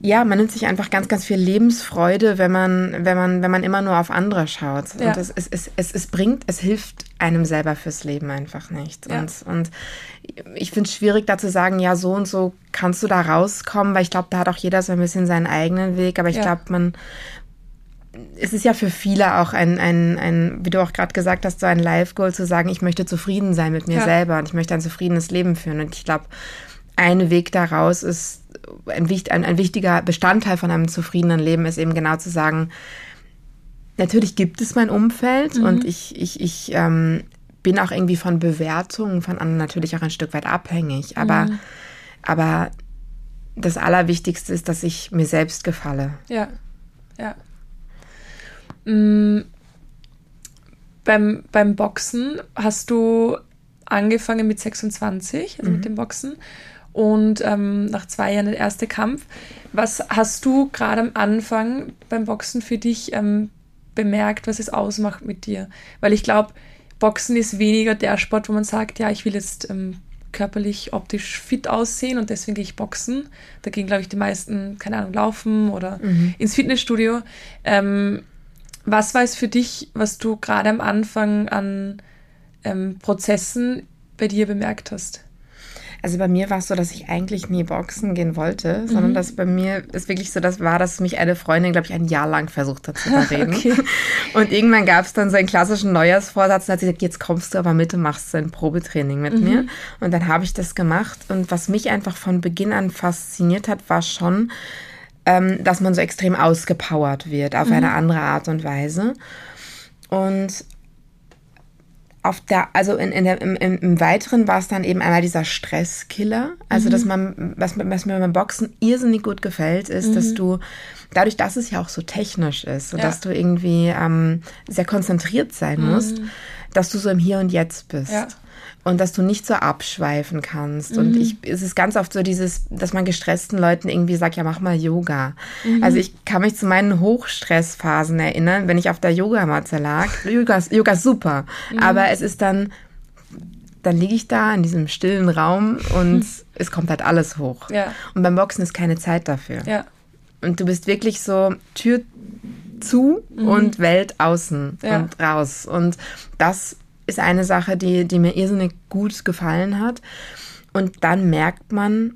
ja, man nimmt sich einfach ganz, ganz viel Lebensfreude, wenn man, wenn man, wenn man immer nur auf andere schaut. Ja. Und es, es, es, es, es bringt, es hilft einem selber fürs Leben einfach nicht. Ja. Und, und ich finde es schwierig, da zu sagen, ja, so und so kannst du da rauskommen, weil ich glaube, da hat auch jeder so ein bisschen seinen eigenen Weg. Aber ich ja. glaube, man, es ist ja für viele auch ein, ein, ein wie du auch gerade gesagt hast, so ein Life-Goal zu sagen, ich möchte zufrieden sein mit mir ja. selber und ich möchte ein zufriedenes Leben führen. Und ich glaube, ein Weg daraus ist, ein, ein, ein wichtiger Bestandteil von einem zufriedenen Leben ist eben genau zu sagen, natürlich gibt es mein Umfeld mhm. und ich, ich, ich ähm, bin auch irgendwie von Bewertungen von anderen natürlich auch ein Stück weit abhängig. Aber, mhm. aber das Allerwichtigste ist, dass ich mir selbst gefalle. Ja, ja. Mhm. Beim, beim Boxen hast du angefangen mit 26, also mhm. mit dem Boxen, und ähm, nach zwei Jahren der erste Kampf. Was hast du gerade am Anfang beim Boxen für dich ähm, bemerkt, was es ausmacht mit dir? Weil ich glaube, Boxen ist weniger der Sport, wo man sagt, ja, ich will jetzt ähm, körperlich, optisch fit aussehen und deswegen gehe ich boxen. Da gehen, glaube ich, die meisten, keine Ahnung, laufen oder mhm. ins Fitnessstudio. Ähm, was war es für dich, was du gerade am Anfang an ähm, Prozessen bei dir bemerkt hast? Also bei mir war es so, dass ich eigentlich nie boxen gehen wollte, mhm. sondern dass bei mir es wirklich so das war, dass mich eine Freundin, glaube ich, ein Jahr lang versucht hat zu überreden. okay. Und irgendwann gab es dann so einen klassischen Neujahrsvorsatz und hat sie gesagt, jetzt kommst du aber mit und machst so ein Probetraining mit mhm. mir. Und dann habe ich das gemacht. Und was mich einfach von Beginn an fasziniert hat, war schon, ähm, dass man so extrem ausgepowert wird auf mhm. eine andere Art und Weise. Und auf der, also in, in der, im, im, Weiteren war es dann eben einmal dieser Stresskiller. Also, mhm. dass man, was, was, mir beim Boxen irrsinnig gut gefällt, ist, mhm. dass du, dadurch, dass es ja auch so technisch ist und ja. dass du irgendwie ähm, sehr konzentriert sein musst, mhm. dass du so im Hier und Jetzt bist. Ja und dass du nicht so abschweifen kannst. Mhm. Und ich, es ist ganz oft so dieses, dass man gestressten Leuten irgendwie sagt, ja, mach mal Yoga. Mhm. Also ich kann mich zu meinen Hochstressphasen erinnern, wenn ich auf der Yogamatte lag. Yoga, Yoga ist super, mhm. aber es ist dann, dann liege ich da in diesem stillen Raum und es kommt halt alles hoch. Ja. Und beim Boxen ist keine Zeit dafür. Ja. Und du bist wirklich so Tür zu mhm. und Welt außen ja. und raus. Und das ist eine Sache, die, die mir irrsinnig gut gefallen hat. Und dann merkt man,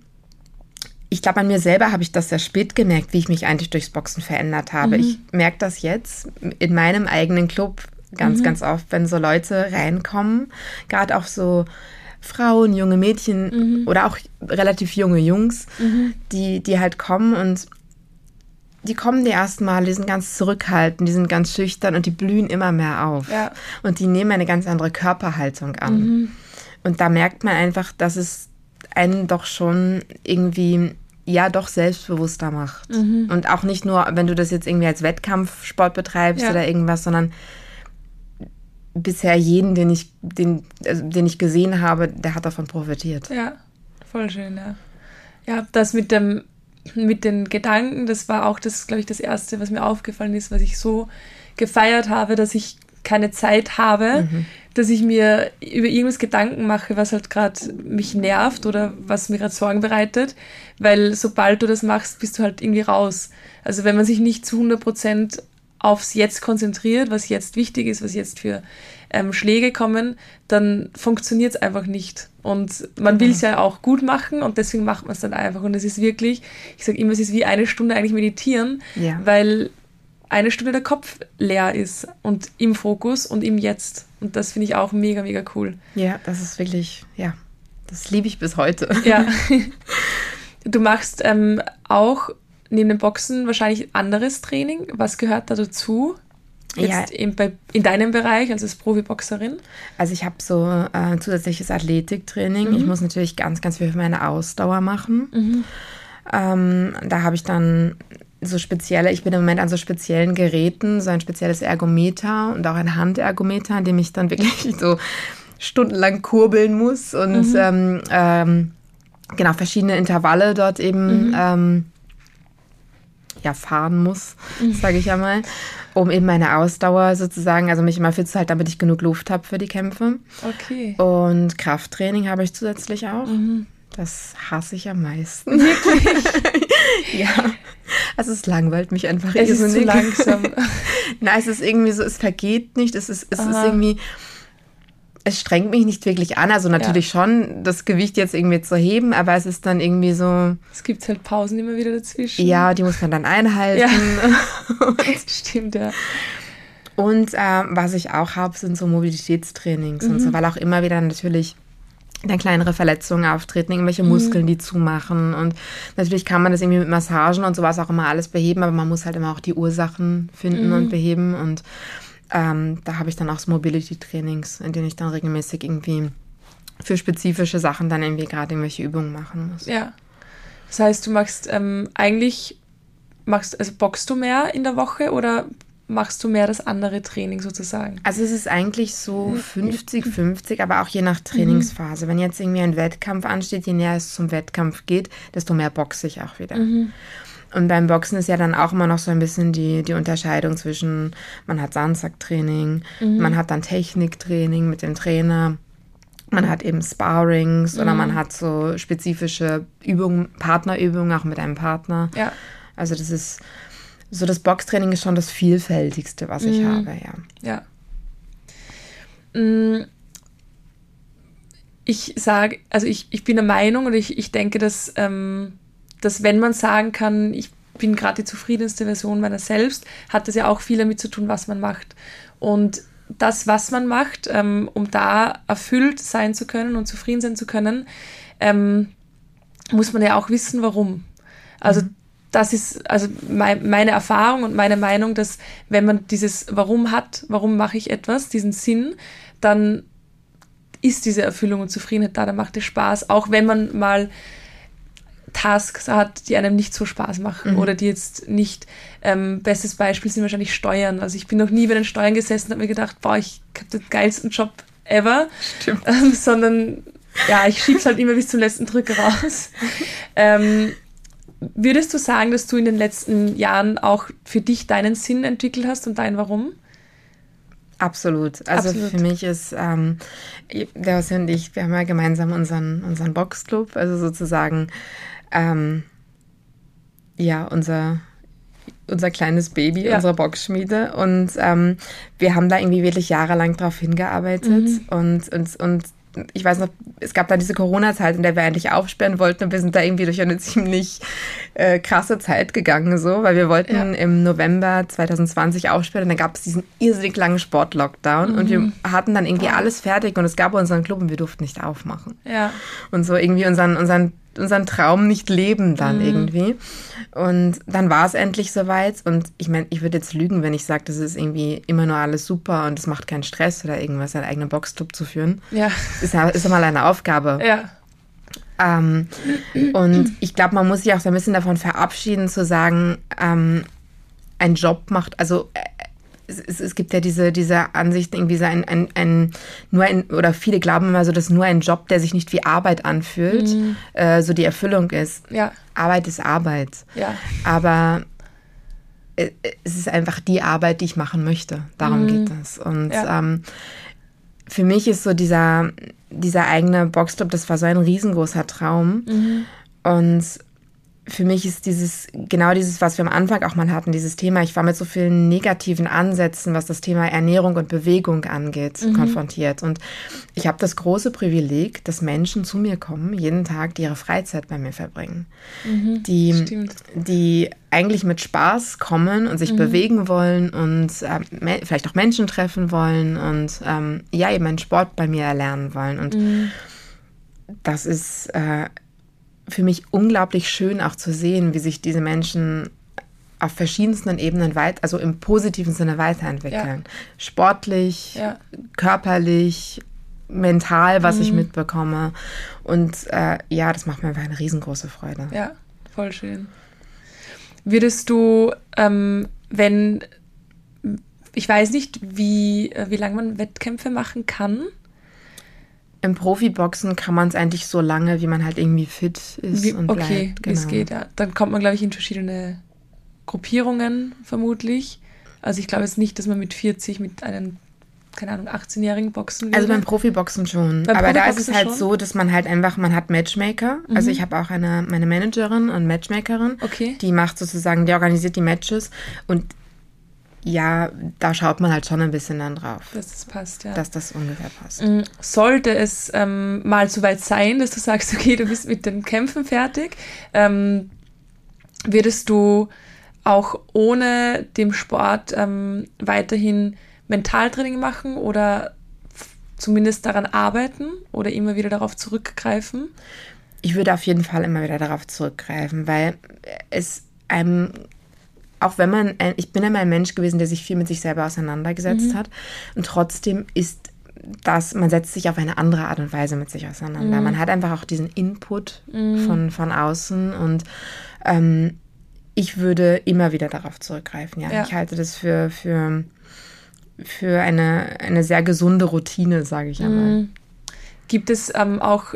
ich glaube, an mir selber habe ich das sehr spät gemerkt, wie ich mich eigentlich durchs Boxen verändert habe. Mhm. Ich merke das jetzt in meinem eigenen Club ganz, mhm. ganz oft, wenn so Leute reinkommen, gerade auch so Frauen, junge Mädchen mhm. oder auch relativ junge Jungs, mhm. die, die halt kommen und die kommen die ersten Mal, die sind ganz zurückhaltend, die sind ganz schüchtern und die blühen immer mehr auf. Ja. Und die nehmen eine ganz andere Körperhaltung an. Mhm. Und da merkt man einfach, dass es einen doch schon irgendwie ja doch selbstbewusster macht. Mhm. Und auch nicht nur, wenn du das jetzt irgendwie als Wettkampfsport betreibst ja. oder irgendwas, sondern bisher jeden, den ich, den, also den ich gesehen habe, der hat davon profitiert. Ja, voll schön, ja. Ja, das mit dem mit den Gedanken, das war auch das, glaube ich, das Erste, was mir aufgefallen ist, was ich so gefeiert habe, dass ich keine Zeit habe, mhm. dass ich mir über irgendwas Gedanken mache, was halt gerade mich nervt oder was mir gerade Sorgen bereitet, weil sobald du das machst, bist du halt irgendwie raus. Also wenn man sich nicht zu 100 Prozent aufs Jetzt konzentriert, was jetzt wichtig ist, was jetzt für ähm, Schläge kommen, dann funktioniert es einfach nicht. Und man will es ja auch gut machen und deswegen macht man es dann einfach. Und es ist wirklich, ich sage immer, es ist wie eine Stunde eigentlich meditieren, ja. weil eine Stunde der Kopf leer ist und im Fokus und im Jetzt. Und das finde ich auch mega, mega cool. Ja, das ist wirklich, ja, das liebe ich bis heute. Ja. Du machst ähm, auch neben dem Boxen wahrscheinlich anderes Training. Was gehört da dazu? Jetzt ja. in, bei, in deinem Bereich, also als Profiboxerin? Also ich habe so äh, zusätzliches Athletiktraining. Mhm. Ich muss natürlich ganz, ganz viel für meine Ausdauer machen. Mhm. Ähm, da habe ich dann so spezielle, ich bin im Moment an so speziellen Geräten, so ein spezielles Ergometer und auch ein Handergometer, an dem ich dann wirklich so stundenlang kurbeln muss und mhm. ähm, ähm, genau verschiedene Intervalle dort eben mhm. ähm, ja, fahren muss, mhm. sage ich ja mal, um eben meine Ausdauer sozusagen, also mich immer fit zu halten, damit ich genug Luft habe für die Kämpfe. Okay. Und Krafttraining habe ich zusätzlich auch. Mhm. Das hasse ich am meisten. Wirklich? ja. Also es langweilt mich einfach. Es ist zu langsam. Nein, es ist irgendwie so, es vergeht nicht. Es ist, es ist irgendwie es strengt mich nicht wirklich an. Also natürlich ja. schon, das Gewicht jetzt irgendwie zu heben, aber es ist dann irgendwie so. Es gibt halt Pausen immer wieder dazwischen. Ja, die muss man dann einhalten. Ja. Stimmt, ja. Und äh, was ich auch habe, sind so Mobilitätstrainings mhm. und so, mhm. weil auch immer wieder natürlich dann kleinere Verletzungen auftreten, irgendwelche Muskeln, mhm. die zumachen. Und natürlich kann man das irgendwie mit Massagen und sowas auch immer alles beheben, aber man muss halt immer auch die Ursachen finden mhm. und beheben. Und ähm, da habe ich dann auch so Mobility-Trainings, in denen ich dann regelmäßig irgendwie für spezifische Sachen dann irgendwie gerade irgendwelche Übungen machen muss. Ja, Das heißt, du machst ähm, eigentlich, machst, also boxst du mehr in der Woche oder machst du mehr das andere Training sozusagen? Also es ist eigentlich so 50-50, aber auch je nach Trainingsphase. Mhm. Wenn jetzt irgendwie ein Wettkampf ansteht, je näher es zum Wettkampf geht, desto mehr boxe ich auch wieder. Mhm. Und beim Boxen ist ja dann auch immer noch so ein bisschen die, die Unterscheidung zwischen, man hat Sandsacktraining, mhm. man hat dann Techniktraining mit dem Trainer, man hat eben Sparrings oder man mhm. hat so spezifische Übungen, Partnerübungen auch mit einem Partner. Ja. Also das ist so das Boxtraining ist schon das vielfältigste, was ich mhm. habe, ja. Ja. Mm. Ich sage, also ich, ich bin der Meinung und ich, ich denke, dass, ähm, dass wenn man sagen kann, ich bin gerade die zufriedenste Version meiner selbst, hat das ja auch viel damit zu tun, was man macht. Und das, was man macht, ähm, um da erfüllt sein zu können und zufrieden sein zu können, ähm, muss man ja auch wissen, warum. Also mhm das ist also mein, meine Erfahrung und meine Meinung, dass wenn man dieses Warum hat, warum mache ich etwas, diesen Sinn, dann ist diese Erfüllung und Zufriedenheit da, dann macht es Spaß, auch wenn man mal Tasks hat, die einem nicht so Spaß machen mhm. oder die jetzt nicht, ähm, bestes Beispiel sind wahrscheinlich Steuern. Also ich bin noch nie bei den Steuern gesessen und habe mir gedacht, boah, ich habe den geilsten Job ever, ähm, sondern ja, ich schieb's halt immer bis zum letzten Drücker raus. ähm, Würdest du sagen, dass du in den letzten Jahren auch für dich deinen Sinn entwickelt hast und dein Warum? Absolut. Also Absolut. für mich ist, ähm, der Jossi und ich, wir haben ja gemeinsam unseren, unseren Boxclub, also sozusagen, ähm, ja, unser, unser kleines Baby, ja. unsere Boxschmiede. Und ähm, wir haben da irgendwie wirklich jahrelang drauf hingearbeitet mhm. und, und, und ich weiß noch, es gab dann diese Corona-Zeit, in der wir eigentlich aufsperren wollten und wir sind da irgendwie durch eine ziemlich äh, krasse Zeit gegangen, so, weil wir wollten ja. im November 2020 aufsperren und dann gab es diesen irrsinnig langen Sport-Lockdown mhm. und wir mhm. hatten dann irgendwie alles fertig und es gab unseren Club und wir durften nicht aufmachen. Ja. Und so irgendwie unseren, unseren unseren Traum nicht leben dann mhm. irgendwie. Und dann war es endlich soweit. Und ich meine, ich würde jetzt lügen, wenn ich sage, das ist irgendwie immer nur alles super und es macht keinen Stress oder irgendwas, einen eigenen Boxclub zu führen. Ja. Ist, ist mal eine Aufgabe. Ja. Ähm, und ich glaube, man muss sich auch so ein bisschen davon verabschieden, zu sagen, ähm, ein Job macht, also äh, es, es, gibt ja diese, diese Ansicht, irgendwie so ein, ein, ein, nur ein, oder viele glauben immer so, dass nur ein Job, der sich nicht wie Arbeit anfühlt, mhm. äh, so die Erfüllung ist. Ja. Arbeit ist Arbeit. Ja. Aber äh, es ist einfach die Arbeit, die ich machen möchte. Darum mhm. geht es. Und ja. ähm, für mich ist so dieser, dieser eigene Boxclub, das war so ein riesengroßer Traum. Mhm. Und für mich ist dieses, genau dieses, was wir am Anfang auch mal hatten, dieses Thema, ich war mit so vielen negativen Ansätzen, was das Thema Ernährung und Bewegung angeht, mhm. konfrontiert. Und ich habe das große Privileg, dass Menschen zu mir kommen, jeden Tag, die ihre Freizeit bei mir verbringen. Mhm. Die, die eigentlich mit Spaß kommen und sich mhm. bewegen wollen und äh, vielleicht auch Menschen treffen wollen und ähm, ja, eben einen Sport bei mir erlernen wollen. Und mhm. das ist äh, für mich unglaublich schön auch zu sehen, wie sich diese Menschen auf verschiedensten Ebenen weit, also im positiven Sinne weiterentwickeln. Ja. Sportlich, ja. körperlich, mental, was mhm. ich mitbekomme. Und äh, ja, das macht mir einfach eine riesengroße Freude. Ja, voll schön. Würdest du, ähm, wenn, ich weiß nicht, wie, äh, wie lange man Wettkämpfe machen kann, im Profiboxen kann man es eigentlich so lange, wie man halt irgendwie fit ist wie, und okay, bleibt. Genau. wie es geht, ja. Dann kommt man, glaube ich, in verschiedene Gruppierungen vermutlich. Also ich glaube jetzt nicht, dass man mit 40 mit einem, keine Ahnung, 18-jährigen boxen würde. Also beim Profiboxen schon. Beim Aber da ist es halt schon? so, dass man halt einfach, man hat Matchmaker. Mhm. Also ich habe auch eine, meine Managerin und Matchmakerin. Okay. Die macht sozusagen, die organisiert die Matches. Und ja, da schaut man halt schon ein bisschen dann drauf. Dass das passt, ja. Dass das ungefähr passt. Mm, sollte es ähm, mal so weit sein, dass du sagst, okay, du bist mit den Kämpfen fertig, ähm, würdest du auch ohne dem Sport ähm, weiterhin Mentaltraining machen oder zumindest daran arbeiten oder immer wieder darauf zurückgreifen? Ich würde auf jeden Fall immer wieder darauf zurückgreifen, weil es einem auch wenn man, ich bin immer ein Mensch gewesen, der sich viel mit sich selber auseinandergesetzt mhm. hat. Und trotzdem ist dass man setzt sich auf eine andere Art und Weise mit sich auseinander. Mhm. Man hat einfach auch diesen Input mhm. von, von außen und ähm, ich würde immer wieder darauf zurückgreifen. Ja, ja. ich halte das für, für, für eine, eine sehr gesunde Routine, sage ich einmal. Mhm. Gibt es ähm, auch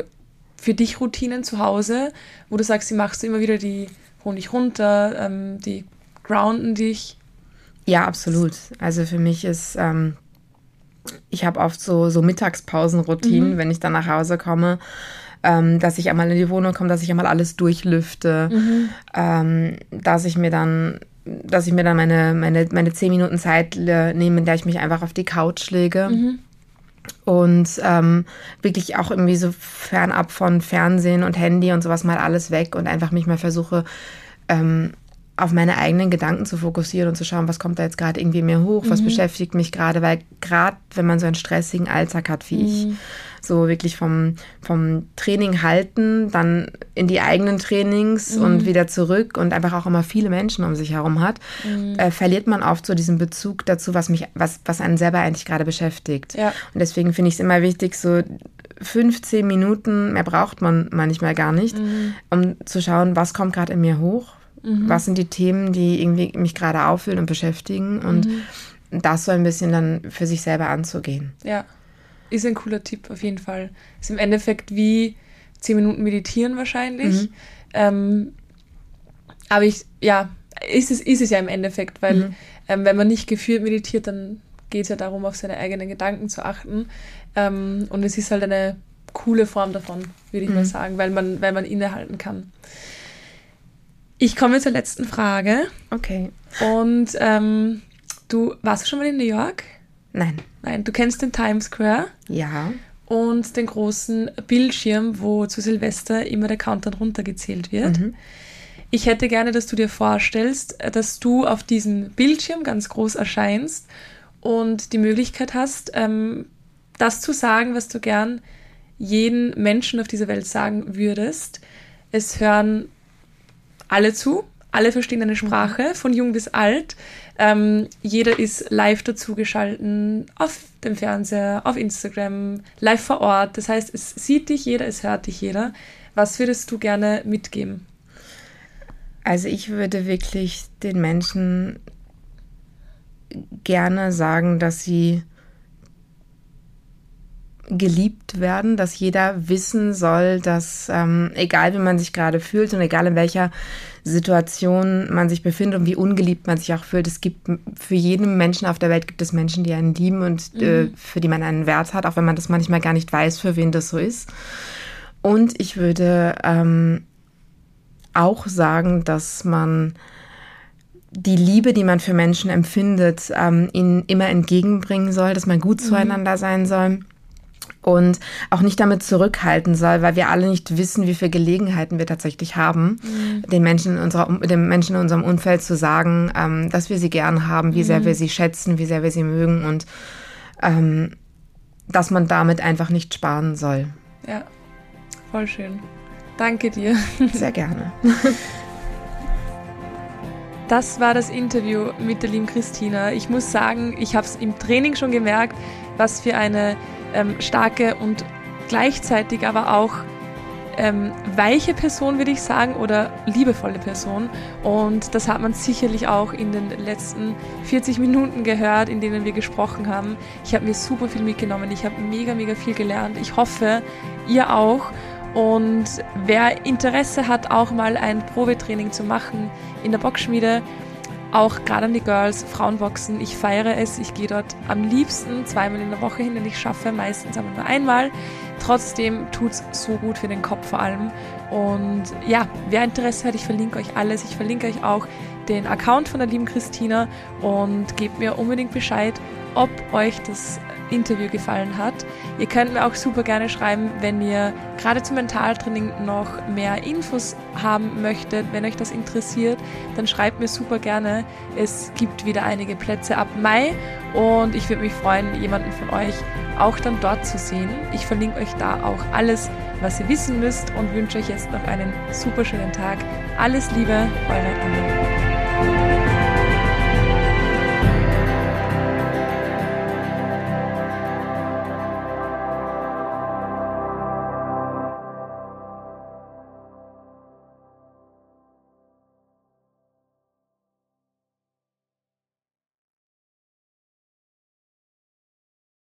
für dich Routinen zu Hause, wo du sagst, die machst du immer wieder, die dich runter, ähm, die grounden dich? Ja, absolut. Also für mich ist, ähm, ich habe oft so, so Mittagspausenroutinen, mhm. wenn ich dann nach Hause komme ähm, dass ich einmal in die Wohnung komme, dass ich einmal alles durchlüfte, mhm. ähm, dass ich mir dann dass ich mir dann meine, meine, meine zehn Minuten Zeit nehme, in der ich mich einfach auf die Couch lege. Mhm. Und ähm, wirklich auch irgendwie so fernab von Fernsehen und Handy und sowas mal alles weg und einfach mich mal versuche, ähm, auf meine eigenen Gedanken zu fokussieren und zu schauen, was kommt da jetzt gerade irgendwie mir hoch, was mhm. beschäftigt mich gerade, weil gerade wenn man so einen stressigen Alltag hat wie mhm. ich, so wirklich vom, vom Training halten, dann in die eigenen Trainings mhm. und wieder zurück und einfach auch immer viele Menschen um sich herum hat, mhm. äh, verliert man oft so diesen Bezug dazu, was mich, was, was einen selber eigentlich gerade beschäftigt. Ja. Und deswegen finde ich es immer wichtig, so 15 Minuten, mehr braucht man manchmal gar nicht, mhm. um zu schauen, was kommt gerade in mir hoch, mhm. was sind die Themen, die irgendwie mich gerade auffüllen und beschäftigen und mhm. das so ein bisschen dann für sich selber anzugehen. Ja ist ein cooler Tipp auf jeden Fall. Ist im Endeffekt wie zehn Minuten meditieren wahrscheinlich. Mhm. Ähm, aber ich, ja, ist es, ist es ja im Endeffekt, weil mhm. ähm, wenn man nicht geführt meditiert, dann geht es ja darum, auf seine eigenen Gedanken zu achten. Ähm, und es ist halt eine coole Form davon, würde ich mhm. mal sagen, weil man, weil man innehalten kann. Ich komme zur letzten Frage. Okay. Und ähm, du warst du schon mal in New York? Nein. Nein, du kennst den Times Square? Ja. Und den großen Bildschirm, wo zu Silvester immer der Countdown runtergezählt wird. Mhm. Ich hätte gerne, dass du dir vorstellst, dass du auf diesem Bildschirm ganz groß erscheinst und die Möglichkeit hast, ähm, das zu sagen, was du gern jeden Menschen auf dieser Welt sagen würdest. Es hören alle zu, alle verstehen deine Sprache, von jung bis alt. Ähm, jeder ist live dazugeschalten auf dem Fernseher, auf Instagram, live vor Ort. Das heißt, es sieht dich jeder, es hört dich jeder. Was würdest du gerne mitgeben? Also ich würde wirklich den Menschen gerne sagen, dass sie geliebt werden, dass jeder wissen soll, dass ähm, egal wie man sich gerade fühlt und egal in welcher Situation man sich befindet und wie ungeliebt man sich auch fühlt, es gibt für jeden Menschen auf der Welt gibt es Menschen, die einen lieben und äh, mhm. äh, für die man einen Wert hat, auch wenn man das manchmal gar nicht weiß, für wen das so ist. Und ich würde ähm, auch sagen, dass man die Liebe, die man für Menschen empfindet, ähm, ihnen immer entgegenbringen soll, dass man gut mhm. zueinander sein soll und auch nicht damit zurückhalten soll, weil wir alle nicht wissen, wie viele Gelegenheiten wir tatsächlich haben, mhm. den Menschen in unserer, den Menschen in unserem Umfeld zu sagen, ähm, dass wir sie gern haben, wie mhm. sehr wir sie schätzen, wie sehr wir sie mögen und ähm, dass man damit einfach nicht sparen soll. Ja, voll schön. Danke dir. Sehr gerne. Das war das Interview mit der lieben Christina. Ich muss sagen, ich habe es im Training schon gemerkt, was für eine ähm, starke und gleichzeitig aber auch ähm, weiche Person, würde ich sagen, oder liebevolle Person. Und das hat man sicherlich auch in den letzten 40 Minuten gehört, in denen wir gesprochen haben. Ich habe mir super viel mitgenommen. Ich habe mega, mega viel gelernt. Ich hoffe, ihr auch. Und wer Interesse hat, auch mal ein Probetraining zu machen in der Boxschmiede, auch gerade an die Girls, Frauenboxen, ich feiere es. Ich gehe dort am liebsten zweimal in der Woche hin, denn ich schaffe meistens aber nur einmal. Trotzdem tut es so gut für den Kopf vor allem. Und ja, wer Interesse hat, ich verlinke euch alles. Ich verlinke euch auch den Account von der lieben Christina und gebt mir unbedingt Bescheid, ob euch das Interview gefallen hat. Ihr könnt mir auch super gerne schreiben, wenn ihr gerade zum Mentaltraining noch mehr Infos haben möchtet, wenn euch das interessiert, dann schreibt mir super gerne. Es gibt wieder einige Plätze ab Mai und ich würde mich freuen, jemanden von euch auch dann dort zu sehen. Ich verlinke euch da auch alles, was ihr wissen müsst und wünsche euch jetzt noch einen super schönen Tag. Alles Liebe, eure Anna.